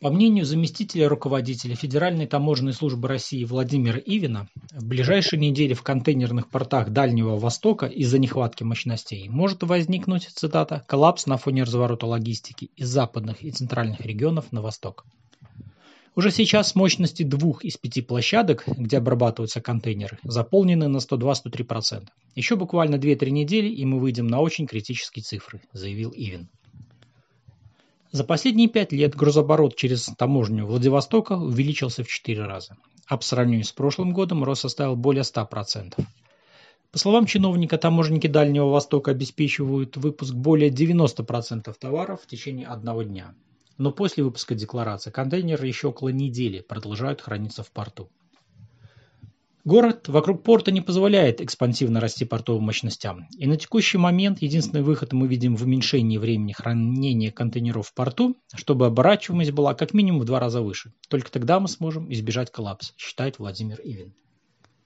По мнению заместителя руководителя Федеральной таможенной службы России Владимира Ивина, в ближайшие недели в контейнерных портах Дальнего Востока из-за нехватки мощностей может возникнуть, цитата, коллапс на фоне разворота логистики из западных и центральных регионов на восток. Уже сейчас мощности двух из пяти площадок, где обрабатываются контейнеры, заполнены на 102-103%. Еще буквально 2-3 недели, и мы выйдем на очень критические цифры, заявил Ивин. За последние пять лет грузооборот через таможню Владивостока увеличился в четыре раза, а по сравнению с прошлым годом рост составил более 100%. По словам чиновника, таможенники Дальнего Востока обеспечивают выпуск более 90% товаров в течение одного дня. Но после выпуска декларации контейнеры еще около недели продолжают храниться в порту. Город вокруг порта не позволяет экспансивно расти портовым мощностям, и на текущий момент единственный выход мы видим в уменьшении времени хранения контейнеров в порту, чтобы оборачиваемость была как минимум в два раза выше. Только тогда мы сможем избежать коллапса, считает Владимир Ивин.